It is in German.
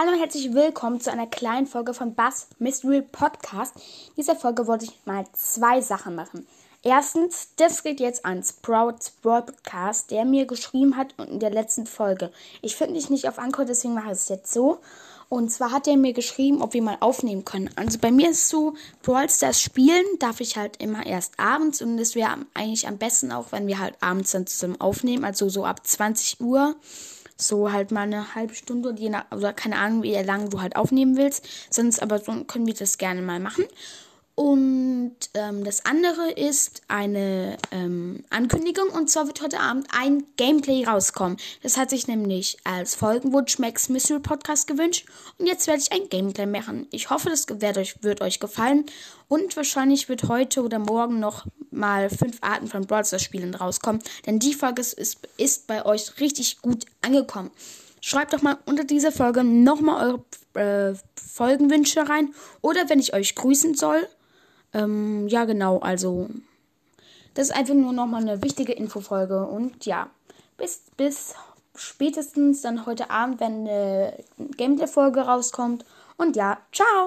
Hallo und herzlich willkommen zu einer kleinen Folge von Bass Mystery Podcast. In dieser Folge wollte ich mal zwei Sachen machen. Erstens, das geht jetzt an Sprouts Broadcast, der mir geschrieben hat in der letzten Folge. Ich finde dich nicht auf Anchor, deswegen mache ich es jetzt so. Und zwar hat er mir geschrieben, ob wir mal aufnehmen können. Also bei mir ist es so, Brawl Stars spielen darf ich halt immer erst abends und es wäre eigentlich am besten auch, wenn wir halt abends dann zusammen aufnehmen, also so ab 20 Uhr so halt mal eine halbe Stunde je nach, oder keine Ahnung, wie lange du halt aufnehmen willst. Sonst aber so können wir das gerne mal machen. Und ähm, das andere ist eine ähm, Ankündigung. Und zwar wird heute Abend ein Gameplay rauskommen. Das hat sich nämlich als Folgenwunsch Max Mystery Podcast gewünscht. Und jetzt werde ich ein Gameplay machen. Ich hoffe, das wird euch, wird euch gefallen. Und wahrscheinlich wird heute oder morgen noch mal fünf Arten von Brawl Stars Spielen rauskommen. Denn die Folge ist, ist, ist bei euch richtig gut angekommen. Schreibt doch mal unter dieser Folge nochmal eure äh, Folgenwünsche rein. Oder wenn ich euch grüßen soll ähm, ja, genau, also das ist einfach nur nochmal eine wichtige Infofolge und ja, bis, bis spätestens dann heute Abend, wenn eine Gameplay-Folge rauskommt. Und ja, ciao!